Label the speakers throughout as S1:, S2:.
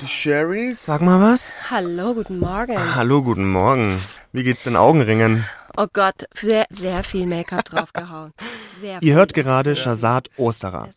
S1: Die Sherry, sag mal was.
S2: Hallo, guten Morgen.
S1: Hallo, guten Morgen. Wie geht's den Augenringen?
S2: Oh Gott, sehr, sehr viel Make-up draufgehauen. Sehr
S1: Ihr hört gerade Shazad Osterer.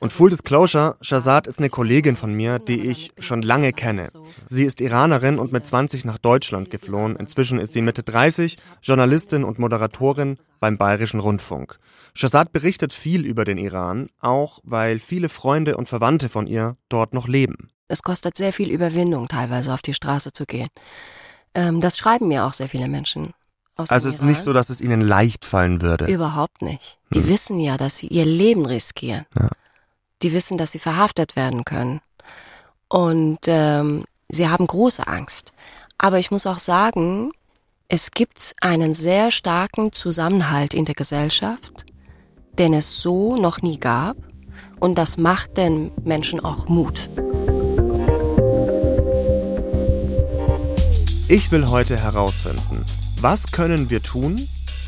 S1: Und Full Disclosure, Shazad ist eine Kollegin von mir, die ich schon lange kenne. Sie ist Iranerin und mit 20 nach Deutschland geflohen. Inzwischen ist sie Mitte 30, Journalistin und Moderatorin beim Bayerischen Rundfunk. Shazad berichtet viel über den Iran, auch weil viele Freunde und Verwandte von ihr dort noch leben.
S2: Es kostet sehr viel Überwindung, teilweise auf die Straße zu gehen. Ähm, das schreiben mir auch sehr viele Menschen. Aus
S1: Also es ist nicht so, dass es ihnen leicht fallen würde.
S2: Überhaupt nicht. Die wissen ja, dass sie ihr Leben riskieren.
S1: Ja.
S2: Die wissen, dass sie verhaftet werden können. Und ähm, sie haben große Angst. Aber ich muss auch sagen, es gibt einen sehr starken Zusammenhalt in der Gesellschaft, den es so noch nie gab. Und das macht den Menschen auch Mut.
S1: Ich will heute herausfinden, was können wir tun,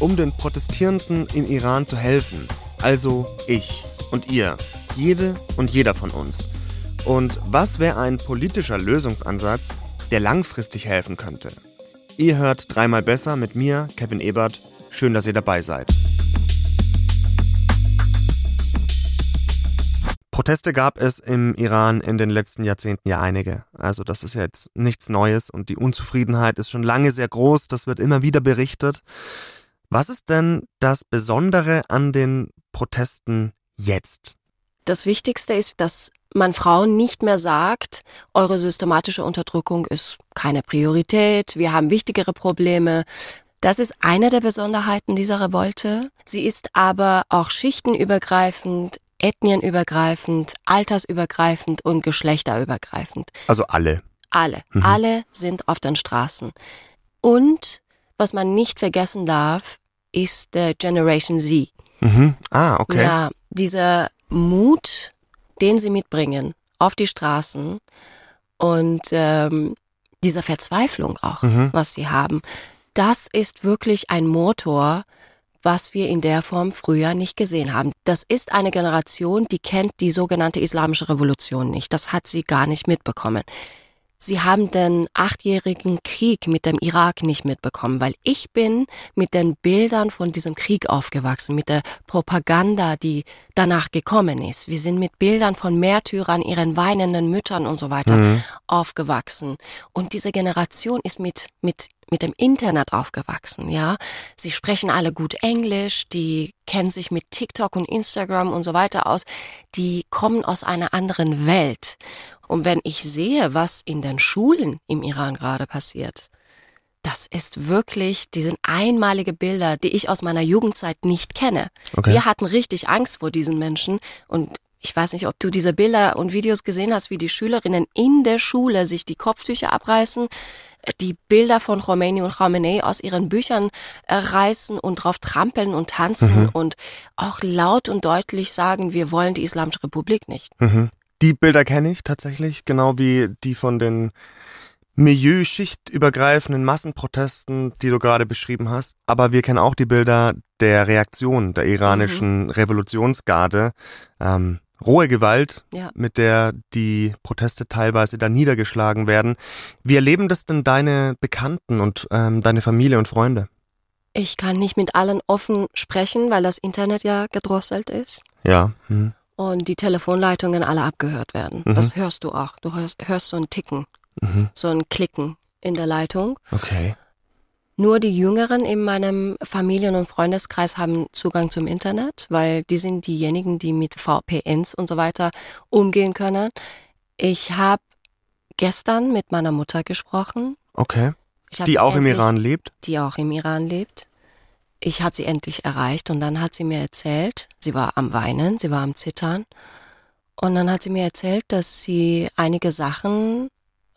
S1: um den Protestierenden im Iran zu helfen? Also ich und ihr, jede und jeder von uns. Und was wäre ein politischer Lösungsansatz, der langfristig helfen könnte? Ihr hört dreimal besser mit mir, Kevin Ebert. Schön, dass ihr dabei seid. Proteste gab es im Iran in den letzten Jahrzehnten ja einige. Also das ist jetzt nichts Neues und die Unzufriedenheit ist schon lange sehr groß, das wird immer wieder berichtet. Was ist denn das Besondere an den Protesten jetzt?
S2: Das Wichtigste ist, dass man Frauen nicht mehr sagt, eure systematische Unterdrückung ist keine Priorität, wir haben wichtigere Probleme. Das ist eine der Besonderheiten dieser Revolte. Sie ist aber auch schichtenübergreifend, ethnienübergreifend, altersübergreifend und geschlechterübergreifend.
S1: Also alle.
S2: Alle, alle sind auf den Straßen. Und was man nicht vergessen darf, ist der Generation Z.
S1: Mhm. Ah, okay.
S2: Ja, dieser Mut, den sie mitbringen auf die Straßen und ähm, diese Verzweiflung auch,
S1: Mhm.
S2: was sie haben, das ist wirklich ein Motor, was wir in der Form früher nicht gesehen haben. Das ist eine Generation, die kennt die sogenannte Islamische Revolution nicht. Das hat sie gar nicht mitbekommen. Sie haben den achtjährigen Krieg mit dem Irak nicht mitbekommen, weil ich bin mit den Bildern von diesem Krieg aufgewachsen, mit der Propaganda, die danach gekommen ist. Wir sind mit Bildern von Märtyrern, ihren weinenden Müttern und so weiter aufgewachsen. Und diese Generation ist mit, mit, mit dem Internet aufgewachsen, ja. Sie sprechen alle gut Englisch, die kennen sich mit TikTok und Instagram und so weiter aus. Die kommen aus einer anderen Welt. Und wenn ich sehe, was in den Schulen im Iran gerade passiert, das ist wirklich, die sind einmalige Bilder, die ich aus meiner Jugendzeit nicht kenne.
S1: Okay.
S2: Wir hatten richtig Angst vor diesen Menschen und ich weiß nicht, ob du diese Bilder und Videos gesehen hast, wie die Schülerinnen in der Schule sich die Kopftücher abreißen, die Bilder von Khomeini und Khamenei aus ihren Büchern äh, reißen und drauf trampeln und tanzen und auch laut und deutlich sagen, wir wollen die Islamische Republik nicht.
S1: Mhm. Die Bilder kenne ich tatsächlich, genau wie die von den milieu-schichtübergreifenden Massenprotesten, die du gerade beschrieben hast. Aber wir kennen auch die Bilder der Reaktion der iranischen Revolutionsgarde. Ähm, rohe Gewalt,
S2: Ja.
S1: mit der die Proteste teilweise da niedergeschlagen werden. Wie erleben das denn deine Bekannten und ähm, deine Familie und Freunde?
S2: Ich kann nicht mit allen offen sprechen, weil das Internet ja gedrosselt ist
S1: Ja. Mhm.
S2: und die Telefonleitungen alle abgehört werden.
S1: Mhm.
S2: Das hörst du auch. Du hörst, hörst so ein Ticken,
S1: Mhm.
S2: so ein Klicken in der Leitung.
S1: Okay.
S2: Nur die Jüngeren in meinem Familien- und Freundeskreis haben Zugang zum Internet, weil die sind diejenigen, die mit VPNs und so weiter umgehen können. Ich habe gestern mit meiner Mutter gesprochen.
S1: Okay. Die auch im
S2: endlich-
S1: Iran lebt?
S2: Die auch im Iran lebt. Ich habe sie endlich erreicht und dann hat sie mir erzählt, sie war am Weinen, sie war am Zittern. Und dann hat sie mir erzählt, dass sie einige Sachen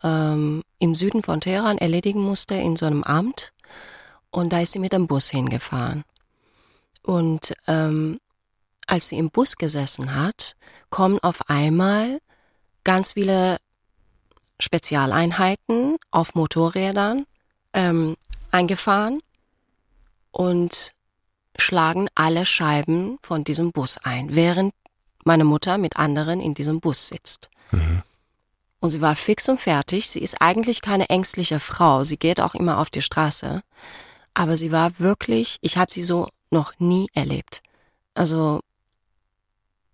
S2: ähm, im Süden von Teheran erledigen musste in so einem Amt. Und da ist sie mit dem Bus hingefahren. Und ähm, als sie im Bus gesessen hat, kommen auf einmal ganz viele Spezialeinheiten auf Motorrädern ähm, eingefahren und schlagen alle Scheiben von diesem Bus ein, während meine Mutter mit anderen in diesem Bus sitzt. Und sie war fix und fertig. Sie ist eigentlich keine ängstliche Frau. Sie geht auch immer auf die Straße. Aber sie war wirklich, ich habe sie so noch nie erlebt. Also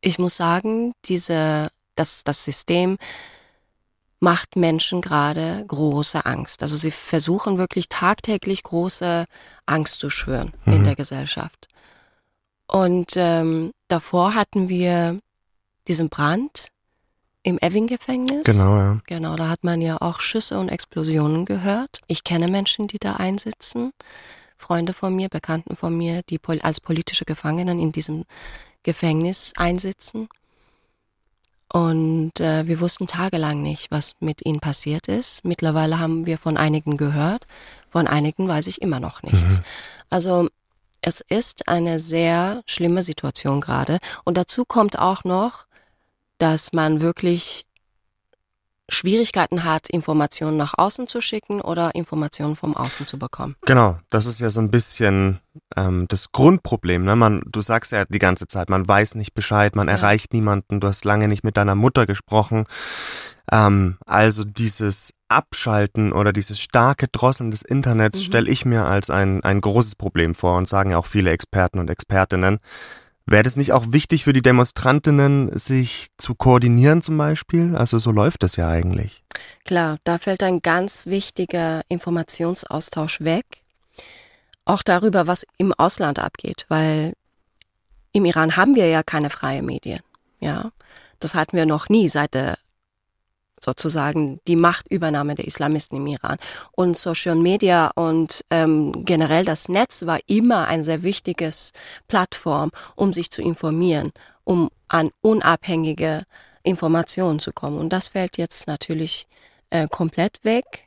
S2: ich muss sagen, diese, das, das System macht Menschen gerade große Angst. Also sie versuchen wirklich tagtäglich große Angst zu schwören mhm. in der Gesellschaft. Und ähm, davor hatten wir diesen Brand im Eving-Gefängnis.
S1: Genau, ja.
S2: Genau, da hat man ja auch Schüsse und Explosionen gehört. Ich kenne Menschen, die da einsitzen. Freunde von mir, Bekannten von mir, die als politische Gefangenen in diesem Gefängnis einsitzen. Und äh, wir wussten tagelang nicht, was mit ihnen passiert ist. Mittlerweile haben wir von einigen gehört, von einigen weiß ich immer noch nichts. Mhm. Also es ist eine sehr schlimme Situation gerade. Und dazu kommt auch noch, dass man wirklich Schwierigkeiten hat, Informationen nach außen zu schicken oder Informationen vom Außen zu bekommen.
S1: Genau, das ist ja so ein bisschen ähm, das Grundproblem. Ne? Man, du sagst ja die ganze Zeit, man weiß nicht Bescheid, man ja. erreicht niemanden, du hast lange nicht mit deiner Mutter gesprochen. Ähm, also dieses Abschalten oder dieses starke Drosseln des Internets mhm. stelle ich mir als ein, ein großes Problem vor und sagen ja auch viele Experten und Expertinnen. Wäre es nicht auch wichtig für die Demonstrantinnen, sich zu koordinieren zum Beispiel? Also so läuft es ja eigentlich.
S2: Klar, da fällt ein ganz wichtiger Informationsaustausch weg. Auch darüber, was im Ausland abgeht, weil im Iran haben wir ja keine freie Medien. Ja, das hatten wir noch nie seit der sozusagen die Machtübernahme der Islamisten im Iran. Und Social Media und ähm, generell das Netz war immer ein sehr wichtiges Plattform, um sich zu informieren, um an unabhängige Informationen zu kommen. Und das fällt jetzt natürlich äh, komplett weg.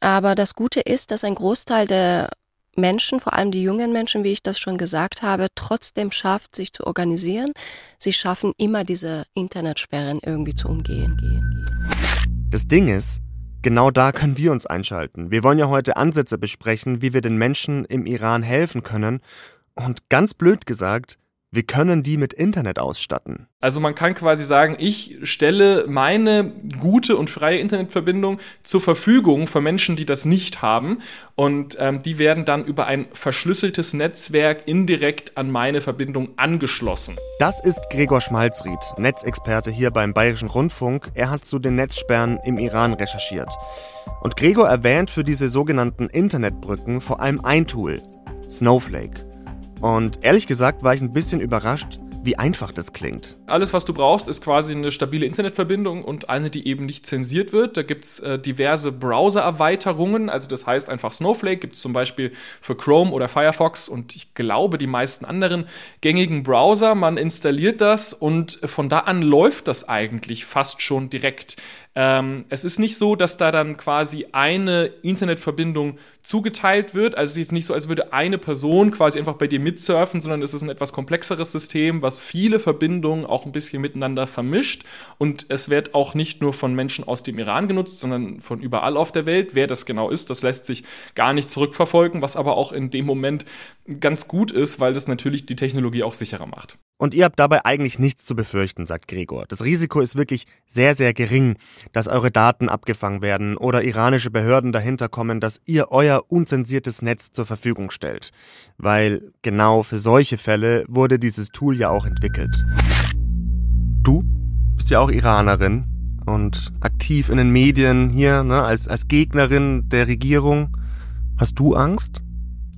S2: Aber das Gute ist, dass ein Großteil der Menschen, vor allem die jungen Menschen, wie ich das schon gesagt habe, trotzdem schafft, sich zu organisieren. Sie schaffen immer diese Internetsperren irgendwie zu umgehen.
S1: Das Ding ist, genau da können wir uns einschalten. Wir wollen ja heute Ansätze besprechen, wie wir den Menschen im Iran helfen können. Und ganz blöd gesagt, wir können die mit Internet ausstatten.
S3: Also man kann quasi sagen, ich stelle meine gute und freie Internetverbindung zur Verfügung für Menschen, die das nicht haben. Und ähm, die werden dann über ein verschlüsseltes Netzwerk indirekt an meine Verbindung angeschlossen.
S1: Das ist Gregor Schmalzried, Netzexperte hier beim Bayerischen Rundfunk. Er hat zu den Netzsperren im Iran recherchiert. Und Gregor erwähnt für diese sogenannten Internetbrücken vor allem ein Tool, Snowflake. Und ehrlich gesagt war ich ein bisschen überrascht, wie einfach das klingt.
S3: Alles, was du brauchst, ist quasi eine stabile Internetverbindung und eine, die eben nicht zensiert wird. Da gibt es äh, diverse Browser-Erweiterungen. Also das heißt einfach Snowflake gibt es zum Beispiel für Chrome oder Firefox und ich glaube die meisten anderen gängigen Browser. Man installiert das und von da an läuft das eigentlich fast schon direkt. Ähm, es ist nicht so, dass da dann quasi eine Internetverbindung zugeteilt wird. Also es ist jetzt nicht so, als würde eine Person quasi einfach bei dir mitsurfen, sondern es ist ein etwas komplexeres System, was viele Verbindungen auch ein bisschen miteinander vermischt. Und es wird auch nicht nur von Menschen aus dem Iran genutzt, sondern von überall auf der Welt. Wer das genau ist, das lässt sich gar nicht zurückverfolgen, was aber auch in dem Moment ganz gut ist, weil das natürlich die Technologie auch sicherer macht.
S1: Und ihr habt dabei eigentlich nichts zu befürchten, sagt Gregor. Das Risiko ist wirklich sehr, sehr gering, dass eure Daten abgefangen werden oder iranische Behörden dahinter kommen, dass ihr euer unzensiertes Netz zur Verfügung stellt. Weil genau für solche Fälle wurde dieses Tool ja auch entwickelt. Du bist ja auch Iranerin und aktiv in den Medien hier, ne, als, als Gegnerin der Regierung. Hast du Angst?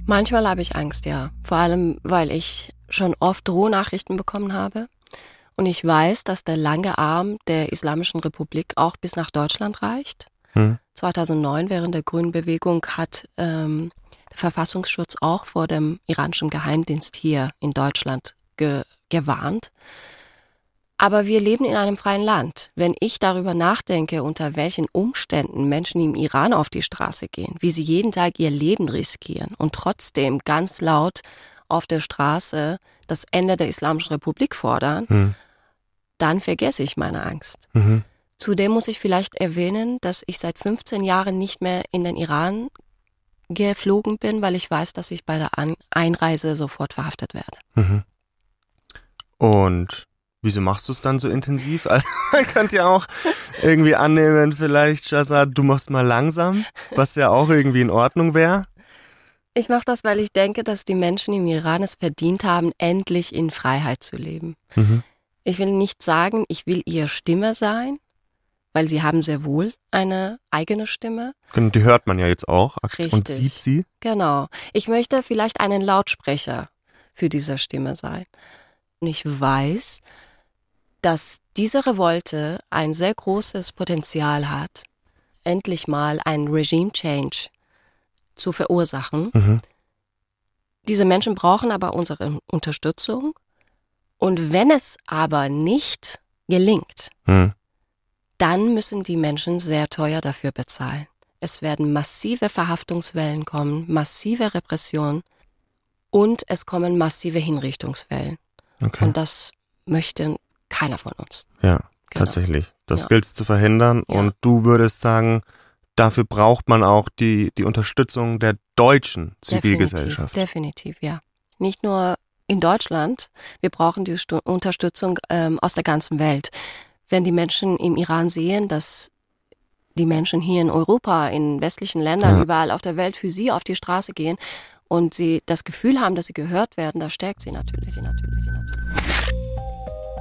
S2: Manchmal habe ich Angst, ja. Vor allem, weil ich schon oft Drohnachrichten bekommen habe. Und ich weiß, dass der lange Arm der Islamischen Republik auch bis nach Deutschland reicht. Hm. 2009 während der Grünen Bewegung hat ähm, der Verfassungsschutz auch vor dem iranischen Geheimdienst hier in Deutschland ge gewarnt. Aber wir leben in einem freien Land. Wenn ich darüber nachdenke, unter welchen Umständen Menschen im Iran auf die Straße gehen, wie sie jeden Tag ihr Leben riskieren und trotzdem ganz laut auf der Straße das Ende der Islamischen Republik fordern, mhm. dann vergesse ich meine Angst. Mhm. Zudem muss ich vielleicht erwähnen, dass ich seit 15 Jahren nicht mehr in den Iran geflogen bin, weil ich weiß, dass ich bei der Einreise sofort verhaftet werde. Mhm.
S1: Und Wieso machst du es dann so intensiv? Also, man könnte ja auch irgendwie annehmen, vielleicht, Shazad, du machst mal langsam, was ja auch irgendwie in Ordnung wäre.
S2: Ich mache das, weil ich denke, dass die Menschen im Iran es verdient haben, endlich in Freiheit zu leben. Mhm. Ich will nicht sagen, ich will ihr Stimme sein, weil sie haben sehr wohl eine eigene Stimme.
S1: Genau, die hört man ja jetzt auch Richtig. und sieht sie.
S2: Genau. Ich möchte vielleicht einen Lautsprecher für diese Stimme sein. Und ich weiß, dass diese Revolte ein sehr großes Potenzial hat, endlich mal einen Regime Change zu verursachen. Mhm. Diese Menschen brauchen aber unsere Unterstützung. Und wenn es aber nicht gelingt, mhm. dann müssen die Menschen sehr teuer dafür bezahlen. Es werden massive Verhaftungswellen kommen, massive Repression und es kommen massive Hinrichtungswellen. Okay. Und das möchte keiner von uns.
S1: Ja, genau. tatsächlich. Das ja. gilt es zu verhindern. Ja. Und du würdest sagen, dafür braucht man auch die, die Unterstützung der deutschen Zivilgesellschaft.
S2: Definitiv, definitiv, ja. Nicht nur in Deutschland, wir brauchen die Stu Unterstützung ähm, aus der ganzen Welt. Wenn die Menschen im Iran sehen, dass die Menschen hier in Europa, in westlichen Ländern, ja. überall auf der Welt für sie auf die Straße gehen und sie das Gefühl haben, dass sie gehört werden, das stärkt sie natürlich. Sie natürlich, sie natürlich.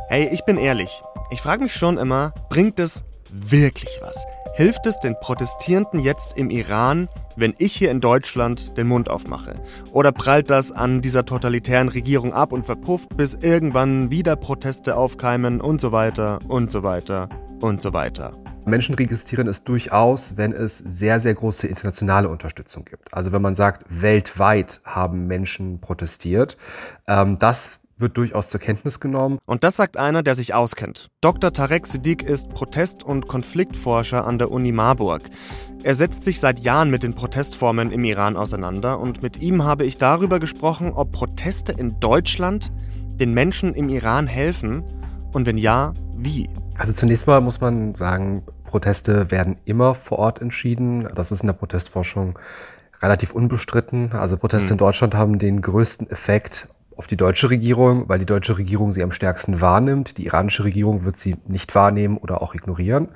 S1: Hey, ich bin ehrlich. Ich frage mich schon immer, bringt es wirklich was? Hilft es den Protestierenden jetzt im Iran, wenn ich hier in Deutschland den Mund aufmache? Oder prallt das an dieser totalitären Regierung ab und verpufft, bis irgendwann wieder Proteste aufkeimen und so weiter und so weiter und so weiter?
S4: Menschen registrieren es durchaus, wenn es sehr, sehr große internationale Unterstützung gibt. Also wenn man sagt, weltweit haben Menschen protestiert. Ähm, das wird durchaus zur Kenntnis genommen.
S1: Und das sagt einer, der sich auskennt. Dr. Tarek Siddiq ist Protest- und Konfliktforscher an der Uni Marburg. Er setzt sich seit Jahren mit den Protestformen im Iran auseinander und mit ihm habe ich darüber gesprochen, ob Proteste in Deutschland den Menschen im Iran helfen und wenn ja, wie.
S4: Also zunächst mal muss man sagen, Proteste werden immer vor Ort entschieden. Das ist in der Protestforschung relativ unbestritten. Also Proteste hm. in Deutschland haben den größten Effekt auf die deutsche Regierung, weil die deutsche Regierung sie am stärksten wahrnimmt. Die iranische Regierung wird sie nicht wahrnehmen oder auch ignorieren.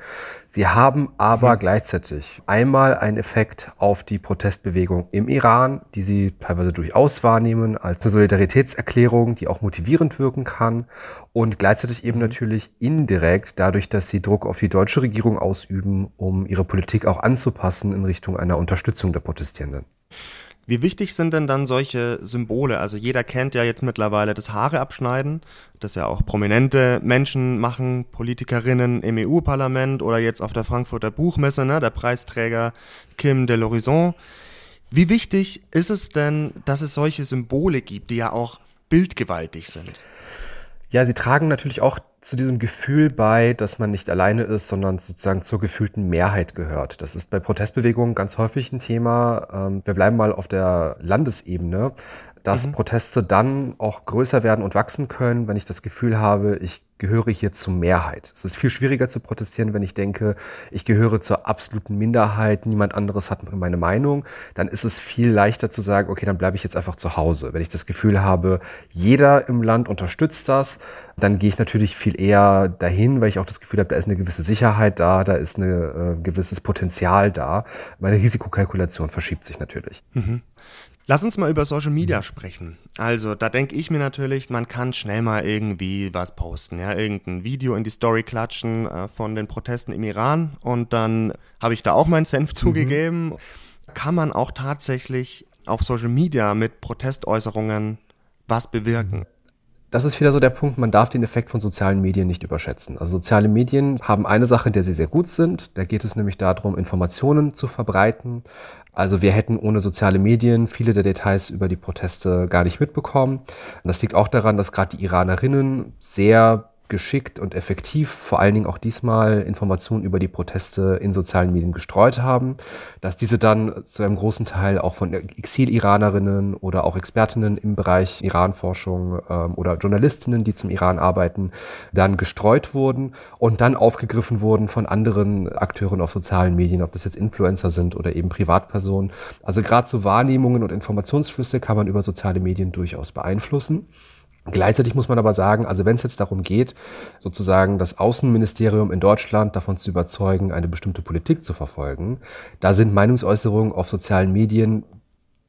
S4: Sie haben aber mhm. gleichzeitig einmal einen Effekt auf die Protestbewegung im Iran, die sie teilweise durchaus wahrnehmen als eine Solidaritätserklärung, die auch motivierend wirken kann und gleichzeitig eben mhm. natürlich indirekt dadurch, dass sie Druck auf die deutsche Regierung ausüben, um ihre Politik auch anzupassen in Richtung einer Unterstützung der Protestierenden.
S1: Wie wichtig sind denn dann solche Symbole? Also jeder kennt ja jetzt mittlerweile das Haare abschneiden, das ja auch prominente Menschen machen, Politikerinnen im EU-Parlament oder jetzt auf der Frankfurter Buchmesse, ne, der Preisträger Kim de l'Horizon. Wie wichtig ist es denn, dass es solche Symbole gibt, die ja auch bildgewaltig sind?
S4: Ja, sie tragen natürlich auch zu diesem Gefühl bei, dass man nicht alleine ist, sondern sozusagen zur gefühlten Mehrheit gehört. Das ist bei Protestbewegungen ganz häufig ein Thema. Ähm, wir bleiben mal auf der Landesebene dass mhm. Proteste dann auch größer werden und wachsen können, wenn ich das Gefühl habe, ich gehöre hier zur Mehrheit. Es ist viel schwieriger zu protestieren, wenn ich denke, ich gehöre zur absoluten Minderheit, niemand anderes hat meine Meinung. Dann ist es viel leichter zu sagen, okay, dann bleibe ich jetzt einfach zu Hause. Wenn ich das Gefühl habe, jeder im Land unterstützt das, dann gehe ich natürlich viel eher dahin, weil ich auch das Gefühl habe, da ist eine gewisse Sicherheit da, da ist ein äh, gewisses Potenzial da. Meine Risikokalkulation verschiebt sich natürlich. Mhm.
S1: Lass uns mal über Social Media sprechen. Also, da denke ich mir natürlich, man kann schnell mal irgendwie was posten, ja, irgendein Video in die Story klatschen äh, von den Protesten im Iran und dann habe ich da auch meinen Senf mhm. zugegeben. Kann man auch tatsächlich auf Social Media mit Protestäußerungen was bewirken?
S4: Das ist wieder so der Punkt, man darf den Effekt von sozialen Medien nicht überschätzen. Also soziale Medien haben eine Sache, in der sie sehr gut sind. Da geht es nämlich darum, Informationen zu verbreiten. Also wir hätten ohne soziale Medien viele der Details über die Proteste gar nicht mitbekommen. Und das liegt auch daran, dass gerade die Iranerinnen sehr geschickt und effektiv vor allen Dingen auch diesmal Informationen über die Proteste in sozialen Medien gestreut haben, dass diese dann zu einem großen Teil auch von Exil-Iranerinnen oder auch Expertinnen im Bereich Iranforschung ähm, oder Journalistinnen, die zum Iran arbeiten, dann gestreut wurden und dann aufgegriffen wurden von anderen Akteuren auf sozialen Medien, ob das jetzt Influencer sind oder eben Privatpersonen. Also gerade so Wahrnehmungen und Informationsflüsse kann man über soziale Medien durchaus beeinflussen. Gleichzeitig muss man aber sagen, also wenn es jetzt darum geht, sozusagen das Außenministerium in Deutschland davon zu überzeugen, eine bestimmte Politik zu verfolgen, da sind Meinungsäußerungen auf sozialen Medien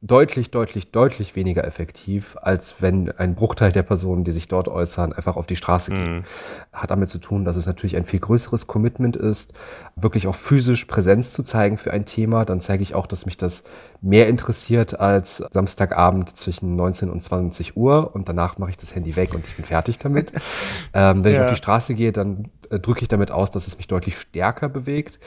S4: deutlich, deutlich, deutlich weniger effektiv, als wenn ein Bruchteil der Personen, die sich dort äußern, einfach auf die Straße gehen. Mhm. Hat damit zu tun, dass es natürlich ein viel größeres Commitment ist, wirklich auch physisch Präsenz zu zeigen für ein Thema. Dann zeige ich auch, dass mich das mehr interessiert als Samstagabend zwischen 19 und 20 Uhr und danach mache ich das Handy weg und ich bin fertig damit. ähm, wenn ja. ich auf die Straße gehe, dann drücke ich damit aus, dass es mich deutlich stärker bewegt.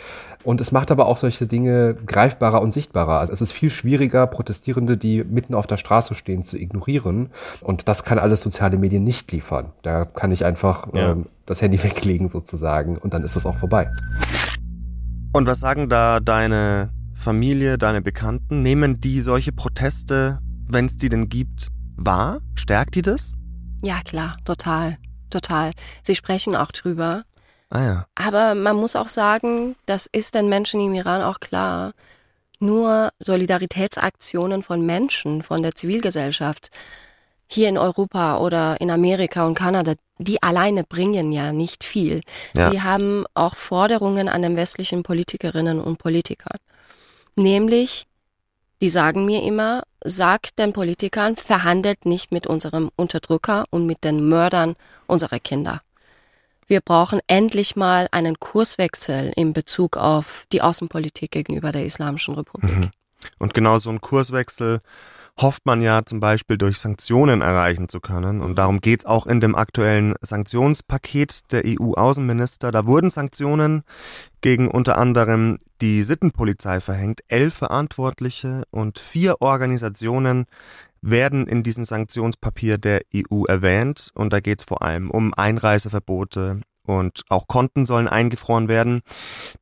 S4: Und es macht aber auch solche Dinge greifbarer und sichtbarer. Also es ist viel schwieriger, Protestierende, die mitten auf der Straße stehen, zu ignorieren. Und das kann alles soziale Medien nicht liefern. Da kann ich einfach ja. ähm, das Handy weglegen sozusagen und dann ist das auch vorbei.
S1: Und was sagen da deine Familie, deine Bekannten? Nehmen die solche Proteste, wenn es die denn gibt, wahr? Stärkt die das?
S2: Ja, klar, total, total. Sie sprechen auch drüber.
S1: Ah ja.
S2: Aber man muss auch sagen, das ist den Menschen im Iran auch klar. Nur Solidaritätsaktionen von Menschen, von der Zivilgesellschaft, hier in Europa oder in Amerika und Kanada, die alleine bringen ja nicht viel. Ja. Sie haben auch Forderungen an den westlichen Politikerinnen und Politikern. Nämlich, die sagen mir immer, sagt den Politikern, verhandelt nicht mit unserem Unterdrücker und mit den Mördern unserer Kinder. Wir brauchen endlich mal einen Kurswechsel in Bezug auf die Außenpolitik gegenüber der Islamischen Republik. Mhm.
S1: Und genau so ein Kurswechsel hofft man ja zum Beispiel durch Sanktionen erreichen zu können. Und darum geht es auch in dem aktuellen Sanktionspaket der EU-Außenminister. Da wurden Sanktionen gegen unter anderem die Sittenpolizei verhängt. Elf Verantwortliche und vier Organisationen werden in diesem Sanktionspapier der EU erwähnt. Und da geht es vor allem um Einreiseverbote, und auch Konten sollen eingefroren werden.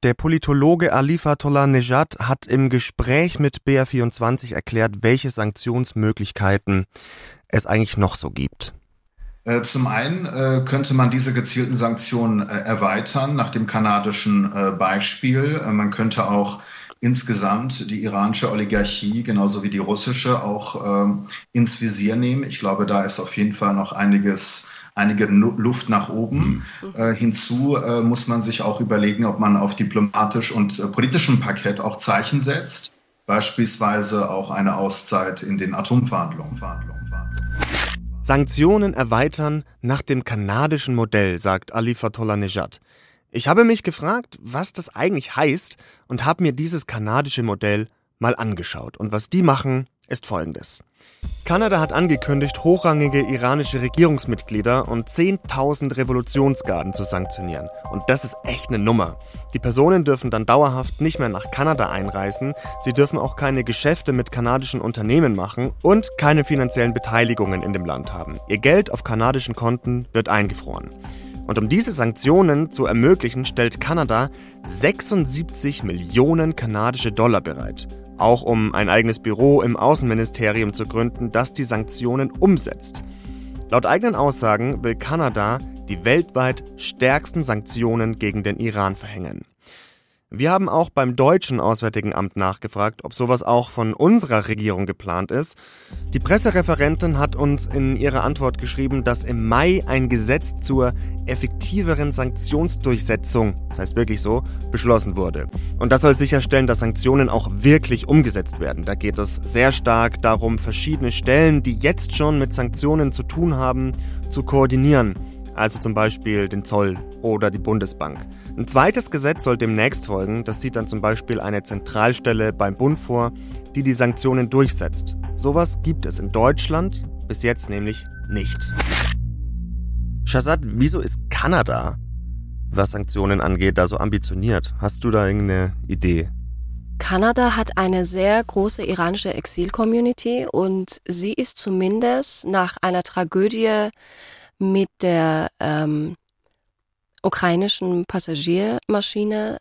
S1: Der Politologe Alifatollah Nejad hat im Gespräch mit BR24 erklärt, welche Sanktionsmöglichkeiten es eigentlich noch so gibt.
S5: Äh, zum einen äh, könnte man diese gezielten Sanktionen äh, erweitern nach dem kanadischen Beispiel. Man könnte auch insgesamt die iranische Oligarchie genauso wie die russische auch ähm, ins Visier nehmen. Ich glaube, da ist auf jeden Fall noch einiges einige Luft nach oben. Mhm. Äh, hinzu äh, muss man sich auch überlegen, ob man auf diplomatisch und äh, politischem Parkett auch Zeichen setzt. Beispielsweise auch eine Auszeit in den Atomverhandlungen. Verhandlungen,
S1: Verhandlungen. Sanktionen erweitern nach dem kanadischen Modell, sagt Ali Fatollah Nejad. Ich habe mich gefragt, was das eigentlich heißt und habe mir dieses kanadische Modell mal angeschaut. Und was die machen, ist folgendes. Kanada hat angekündigt, hochrangige iranische Regierungsmitglieder und 10.000 Revolutionsgarden zu sanktionieren. Und das ist echt eine Nummer. Die Personen dürfen dann dauerhaft nicht mehr nach Kanada einreisen, sie dürfen auch keine Geschäfte mit kanadischen Unternehmen machen und keine finanziellen Beteiligungen in dem Land haben. Ihr Geld auf kanadischen Konten wird eingefroren. Und um diese Sanktionen zu ermöglichen, stellt Kanada 76 Millionen kanadische Dollar bereit auch um ein eigenes Büro im Außenministerium zu gründen, das die Sanktionen umsetzt. Laut eigenen Aussagen will Kanada die weltweit stärksten Sanktionen gegen den Iran verhängen. Wir haben auch beim deutschen Auswärtigen Amt nachgefragt, ob sowas auch von unserer Regierung geplant ist. Die Pressereferentin hat uns in ihrer Antwort geschrieben, dass im Mai ein Gesetz zur effektiveren Sanktionsdurchsetzung, das heißt wirklich so, beschlossen wurde. Und das soll sicherstellen, dass Sanktionen auch wirklich umgesetzt werden. Da geht es sehr stark darum, verschiedene Stellen, die jetzt schon mit Sanktionen zu tun haben, zu koordinieren also zum Beispiel den Zoll oder die Bundesbank. Ein zweites Gesetz soll demnächst folgen, das sieht dann zum Beispiel eine Zentralstelle beim Bund vor, die die Sanktionen durchsetzt. Sowas gibt es in Deutschland bis jetzt nämlich nicht. Shazad, wieso ist Kanada, was Sanktionen angeht, da so ambitioniert? Hast du da irgendeine Idee?
S2: Kanada hat eine sehr große iranische Exil-Community und sie ist zumindest nach einer Tragödie mit der ähm, ukrainischen Passagiermaschine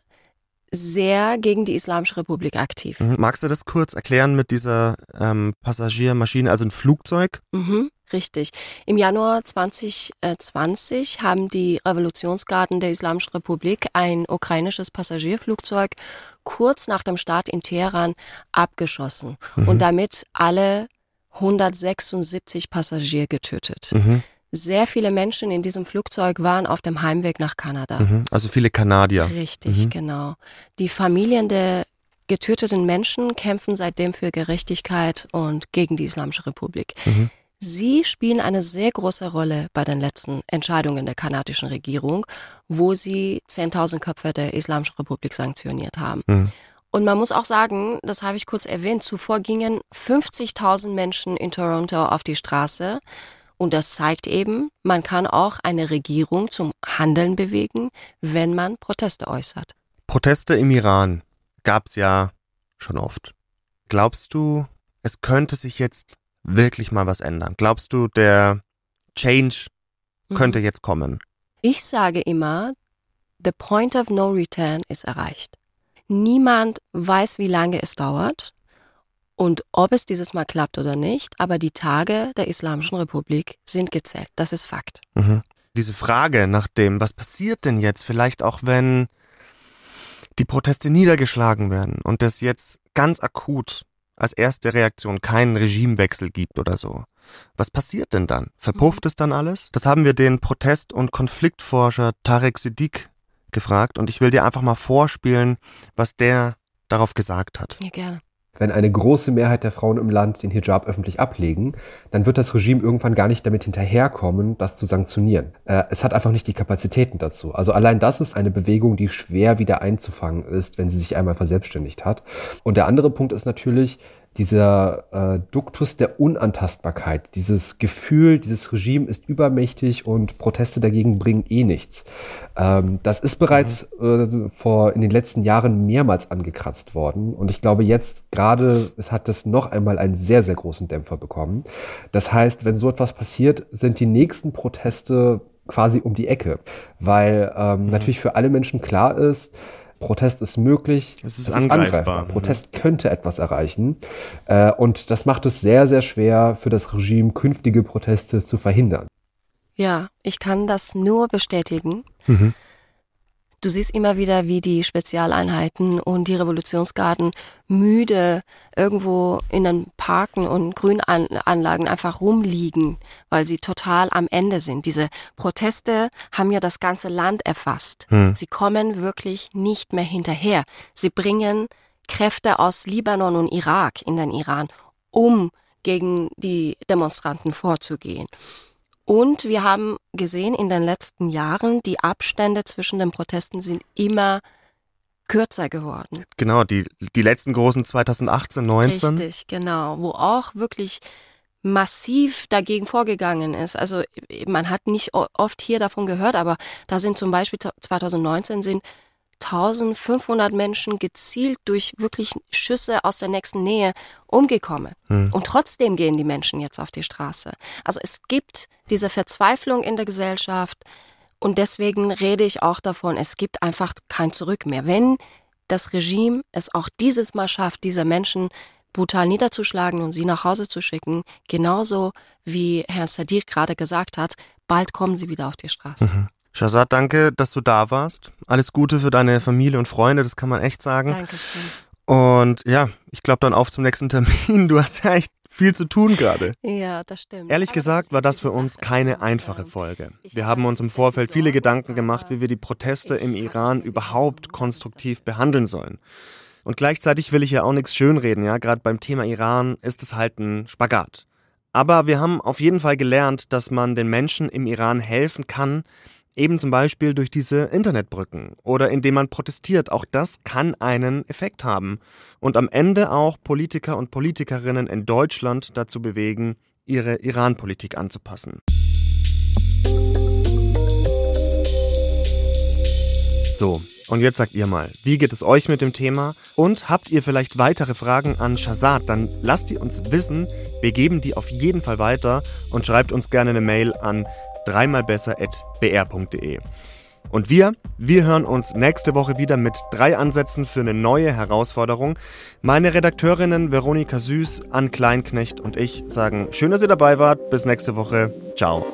S2: sehr gegen die Islamische Republik aktiv.
S1: Mhm. Magst du das kurz erklären mit dieser ähm, Passagiermaschine, also ein Flugzeug?
S2: Mhm, richtig. Im Januar 2020 haben die Revolutionsgarden der Islamischen Republik ein ukrainisches Passagierflugzeug kurz nach dem Start in Teheran abgeschossen mhm. und damit alle 176 Passagier getötet. Sehr viele Menschen in diesem Flugzeug waren auf dem Heimweg nach Kanada.
S1: Mhm. Also viele Kanadier.
S2: Richtig, mhm. genau. Die Familien der getöteten Menschen kämpfen seitdem für Gerechtigkeit und gegen die Islamische Republik. Mhm. Sie spielen eine sehr große Rolle bei den letzten Entscheidungen der kanadischen Regierung, wo sie 10.000 Köpfe der Islamischen Republik sanktioniert haben. Mhm. Und man muss auch sagen, das habe ich kurz erwähnt, zuvor gingen 50.000 Menschen in Toronto auf die Straße. Und das zeigt eben, man kann auch eine Regierung zum Handeln bewegen, wenn man Proteste äußert.
S1: Proteste im Iran gab's ja schon oft. Glaubst du, es könnte sich jetzt wirklich mal was ändern? Glaubst du, der Change könnte mhm. jetzt kommen?
S2: Ich sage immer, the point of no return ist erreicht. Niemand weiß, wie lange es dauert und ob es dieses Mal klappt oder nicht, aber die Tage der Islamischen Republik sind gezählt. Das ist Fakt.
S1: Mhm. Diese Frage nach dem, was passiert denn jetzt, vielleicht auch wenn die Proteste niedergeschlagen werden und es jetzt ganz akut als erste Reaktion keinen Regimewechsel gibt oder so. Was passiert denn dann? Verpufft mhm. es dann alles? Das haben wir den Protest- und Konfliktforscher Tarek Siddiq gefragt und ich will dir einfach mal vorspielen, was der darauf gesagt hat.
S2: Ja, gerne.
S4: Wenn eine große Mehrheit der Frauen im Land den Hijab öffentlich ablegen, dann wird das Regime irgendwann gar nicht damit hinterherkommen, das zu sanktionieren. Äh, es hat einfach nicht die Kapazitäten dazu. Also allein das ist eine Bewegung, die schwer wieder einzufangen ist, wenn sie sich einmal verselbstständigt hat. Und der andere Punkt ist natürlich, dieser äh, Duktus der Unantastbarkeit, dieses Gefühl, dieses Regime ist übermächtig und Proteste dagegen bringen eh nichts. Ähm, das ist bereits mhm. äh, vor in den letzten Jahren mehrmals angekratzt worden und ich glaube jetzt gerade, es hat das noch einmal einen sehr, sehr großen Dämpfer bekommen. Das heißt, wenn so etwas passiert, sind die nächsten Proteste quasi um die Ecke, weil ähm, mhm. natürlich für alle Menschen klar ist, Protest ist möglich.
S1: Es ist, es angreifbar. ist angreifbar.
S4: Protest könnte etwas erreichen. Äh, und das macht es sehr, sehr schwer für das Regime, künftige Proteste zu verhindern.
S2: Ja, ich kann das nur bestätigen. Mhm. Du siehst immer wieder, wie die Spezialeinheiten und die Revolutionsgarden müde irgendwo in den Parken und Grünanlagen einfach rumliegen, weil sie total am Ende sind. Diese Proteste haben ja das ganze Land erfasst. Hm. Sie kommen wirklich nicht mehr hinterher. Sie bringen Kräfte aus Libanon und Irak in den Iran, um gegen die Demonstranten vorzugehen. Und wir haben gesehen in den letzten Jahren, die Abstände zwischen den Protesten sind immer kürzer geworden.
S1: Genau, die, die letzten großen 2018, 19.
S2: Richtig, genau, wo auch wirklich massiv dagegen vorgegangen ist. Also man hat nicht oft hier davon gehört, aber da sind zum Beispiel 2019 sind 1500 Menschen gezielt durch wirklich Schüsse aus der nächsten Nähe umgekommen. Hm. Und trotzdem gehen die Menschen jetzt auf die Straße. Also es gibt diese Verzweiflung in der Gesellschaft und deswegen rede ich auch davon, es gibt einfach kein Zurück mehr. Wenn das Regime es auch dieses Mal schafft, diese Menschen brutal niederzuschlagen und sie nach Hause zu schicken, genauso wie Herr Sadiq gerade gesagt hat, bald kommen sie wieder auf die Straße. Mhm.
S1: Shazad, danke, dass du da warst. Alles Gute für deine Familie und Freunde, das kann man echt sagen.
S2: Dankeschön.
S1: Und ja, ich glaube dann auf zum nächsten Termin. Du hast ja echt viel zu tun gerade.
S2: Ja, das stimmt.
S1: Ehrlich gesagt war das für uns keine einfache Folge. Wir haben uns im Vorfeld viele Gedanken gemacht, wie wir die Proteste im Iran überhaupt konstruktiv behandeln sollen. Und gleichzeitig will ich ja auch nichts schönreden, ja, gerade beim Thema Iran ist es halt ein Spagat. Aber wir haben auf jeden Fall gelernt, dass man den Menschen im Iran helfen kann, Eben zum Beispiel durch diese Internetbrücken oder indem man protestiert. Auch das kann einen Effekt haben. Und am Ende auch Politiker und Politikerinnen in Deutschland dazu bewegen, ihre Iran-Politik anzupassen. So, und jetzt sagt ihr mal, wie geht es euch mit dem Thema? Und habt ihr vielleicht weitere Fragen an Shazad? Dann lasst die uns wissen. Wir geben die auf jeden Fall weiter und schreibt uns gerne eine Mail an dreimalbesser.br.de. Und wir, wir hören uns nächste Woche wieder mit drei Ansätzen für eine neue Herausforderung. Meine Redakteurinnen Veronika Süß, Ann Kleinknecht und ich sagen schön, dass ihr dabei wart. Bis nächste Woche. Ciao.